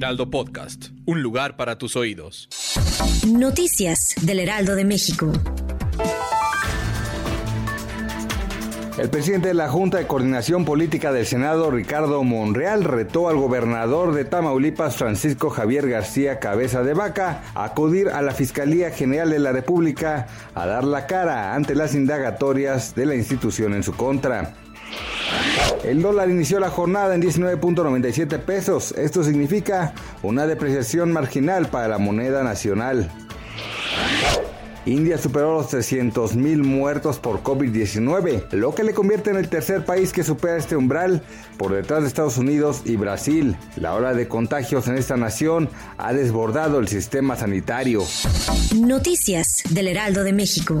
Heraldo Podcast, un lugar para tus oídos. Noticias del Heraldo de México. El presidente de la Junta de Coordinación Política del Senado, Ricardo Monreal, retó al gobernador de Tamaulipas, Francisco Javier García Cabeza de Vaca, a acudir a la Fiscalía General de la República a dar la cara ante las indagatorias de la institución en su contra. El dólar inició la jornada en 19.97 pesos. Esto significa una depreciación marginal para la moneda nacional. India superó los 300.000 muertos por COVID-19, lo que le convierte en el tercer país que supera este umbral por detrás de Estados Unidos y Brasil. La ola de contagios en esta nación ha desbordado el sistema sanitario. Noticias del Heraldo de México.